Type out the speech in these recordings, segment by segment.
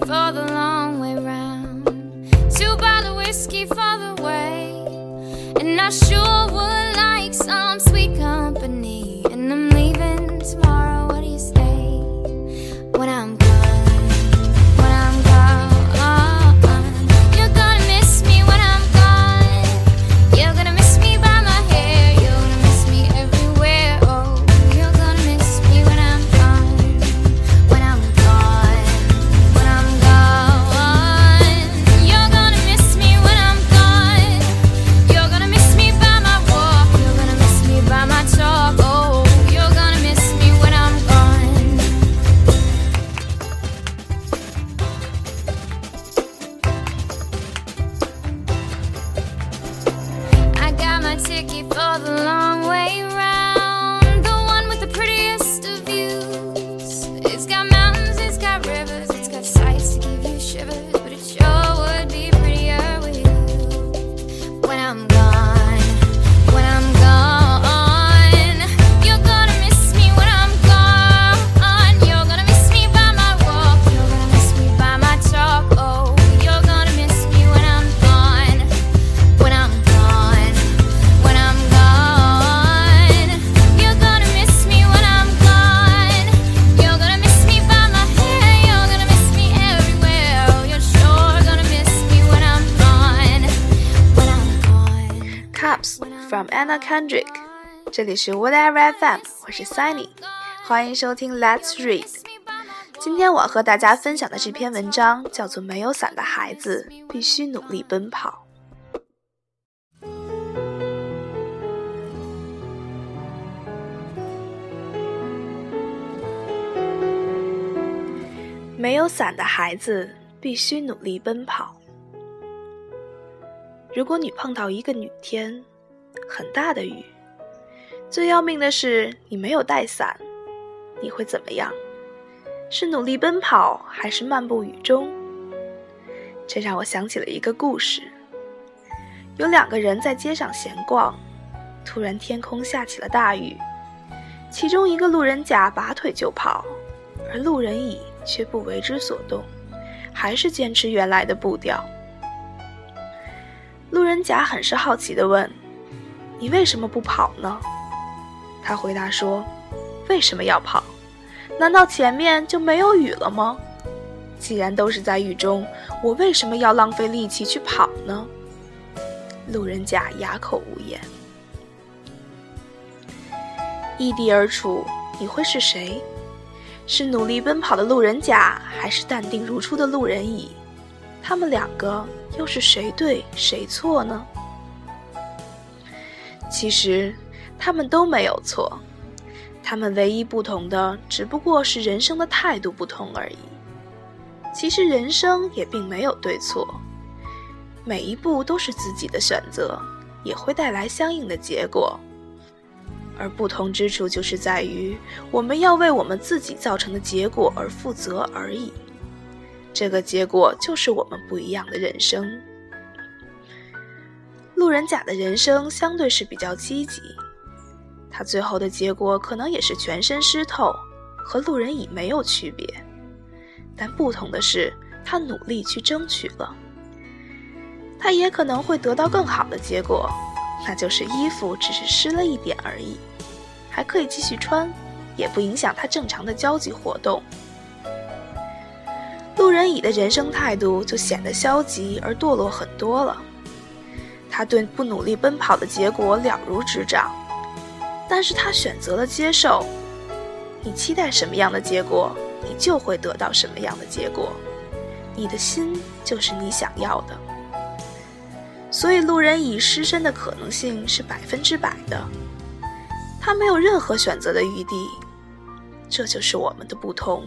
for the long way round. Two bottle whiskey for the way. And I sure would like some sweet company. Kendrick，这里是 Whatever FM，我是 Sunny，欢迎收听 Let's Read。今天我和大家分享的这篇文章叫做《没有伞的孩子必须努力奔跑》。没有伞的孩子必须努力奔跑。如果你碰到一个雨天，很大的雨，最要命的是你没有带伞，你会怎么样？是努力奔跑，还是漫步雨中？这让我想起了一个故事。有两个人在街上闲逛，突然天空下起了大雨，其中一个路人甲拔腿就跑，而路人乙却不为之所动，还是坚持原来的步调。路人甲很是好奇地问：“你为什么不跑呢？”他回答说：“为什么要跑？难道前面就没有雨了吗？既然都是在雨中，我为什么要浪费力气去跑呢？”路人甲哑口无言。异地而处，你会是谁？是努力奔跑的路人甲，还是淡定如初的路人乙？他们两个又是谁对谁错呢？其实，他们都没有错，他们唯一不同的只不过是人生的态度不同而已。其实，人生也并没有对错，每一步都是自己的选择，也会带来相应的结果。而不同之处就是在于，我们要为我们自己造成的结果而负责而已。这个结果就是我们不一样的人生。路人甲的人生相对是比较积极，他最后的结果可能也是全身湿透，和路人乙没有区别。但不同的是，他努力去争取了，他也可能会得到更好的结果，那就是衣服只是湿了一点而已，还可以继续穿，也不影响他正常的交际活动。路人乙的人生态度就显得消极而堕落很多了。他对不努力奔跑的结果了如指掌，但是他选择了接受。你期待什么样的结果，你就会得到什么样的结果。你的心就是你想要的。所以，路人乙失身的可能性是百分之百的，他没有任何选择的余地。这就是我们的不同，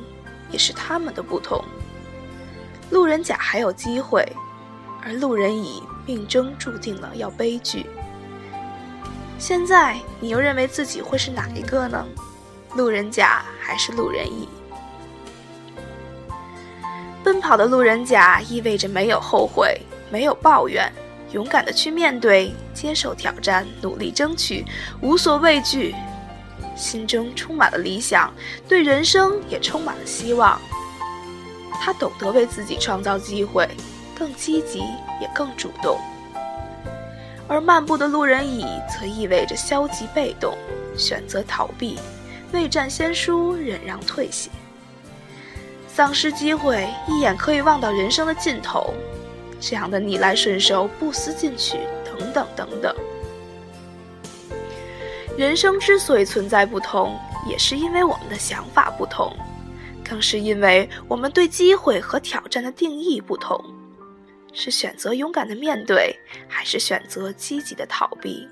也是他们的不同。路人甲还有机会，而路人乙命中注定了要悲剧。现在你又认为自己会是哪一个呢？路人甲还是路人乙？奔跑的路人甲意味着没有后悔，没有抱怨，勇敢的去面对，接受挑战，努力争取，无所畏惧，心中充满了理想，对人生也充满了希望。他懂得为自己创造机会，更积极也更主动。而漫步的路人乙则意味着消极被动，选择逃避，未战先输，忍让退卸，丧失机会，一眼可以望到人生的尽头，这样的逆来顺受、不思进取，等等等等。人生之所以存在不同，也是因为我们的想法不同，更是因为我们对机会和挑战的定义不同。是选择勇敢的面对，还是选择积极的逃避？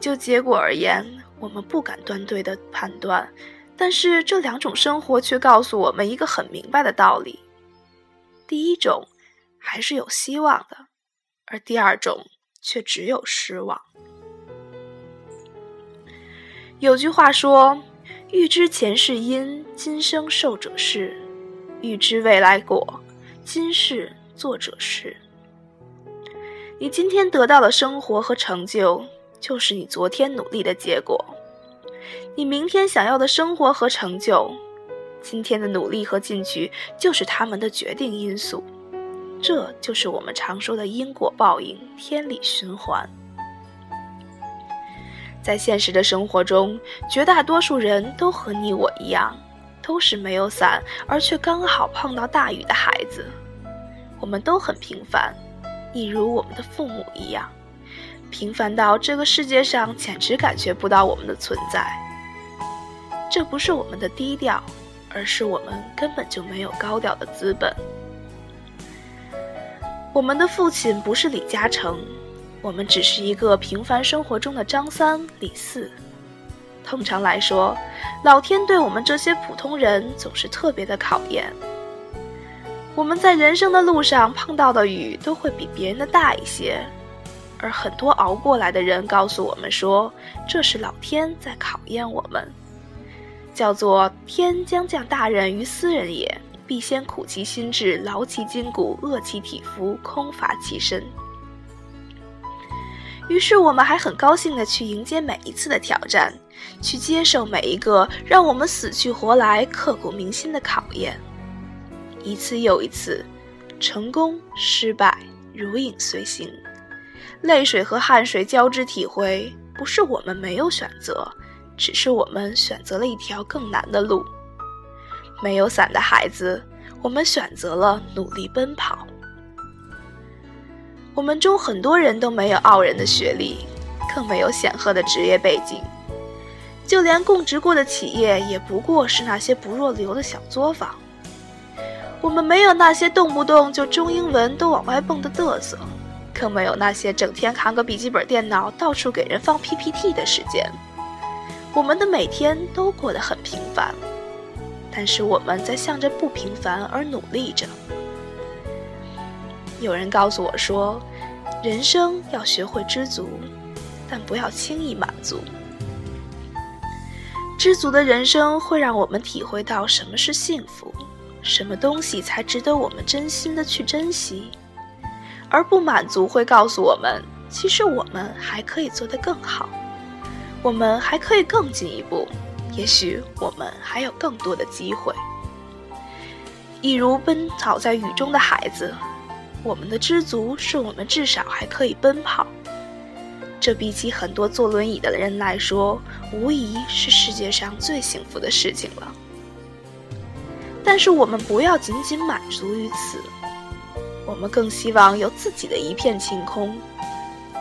就结果而言，我们不敢断对的判断，但是这两种生活却告诉我们一个很明白的道理：第一种还是有希望的，而第二种却只有失望。有句话说：“欲知前世因，今生受者是；欲知未来果，今世。”作者是：你今天得到的生活和成就，就是你昨天努力的结果；你明天想要的生活和成就，今天的努力和进取，就是他们的决定因素。这就是我们常说的因果报应、天理循环。在现实的生活中，绝大多数人都和你我一样，都是没有伞，而却刚好碰到大雨的孩子。我们都很平凡，一如我们的父母一样，平凡到这个世界上简直感觉不到我们的存在。这不是我们的低调，而是我们根本就没有高调的资本。我们的父亲不是李嘉诚，我们只是一个平凡生活中的张三、李四。通常来说，老天对我们这些普通人总是特别的考验。我们在人生的路上碰到的雨都会比别人的大一些，而很多熬过来的人告诉我们说，这是老天在考验我们，叫做天将降大任于斯人也，必先苦其心志，劳其筋骨，饿其体肤，空乏其身。于是我们还很高兴地去迎接每一次的挑战，去接受每一个让我们死去活来、刻骨铭心的考验。一次又一次，成功失败如影随形，泪水和汗水交织体会。不是我们没有选择，只是我们选择了一条更难的路。没有伞的孩子，我们选择了努力奔跑。我们中很多人都没有傲人的学历，更没有显赫的职业背景，就连供职过的企业，也不过是那些不入流的小作坊。我们没有那些动不动就中英文都往外蹦的嘚瑟，更没有那些整天扛个笔记本电脑到处给人放 PPT 的时间。我们的每天都过得很平凡，但是我们在向着不平凡而努力着。有人告诉我说，人生要学会知足，但不要轻易满足。知足的人生会让我们体会到什么是幸福。什么东西才值得我们真心的去珍惜？而不满足会告诉我们，其实我们还可以做得更好，我们还可以更进一步，也许我们还有更多的机会。一如奔跑在雨中的孩子，我们的知足是我们至少还可以奔跑，这比起很多坐轮椅的人来说，无疑是世界上最幸福的事情了。但是我们不要仅仅满足于此，我们更希望有自己的一片晴空。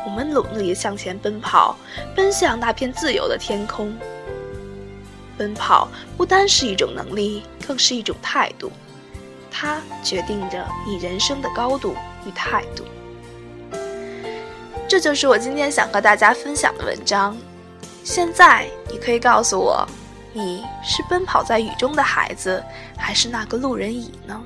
我们努力向前奔跑，奔向那片自由的天空。奔跑不单是一种能力，更是一种态度，它决定着你人生的高度与态度。这就是我今天想和大家分享的文章。现在你可以告诉我。你是奔跑在雨中的孩子，还是那个路人乙呢？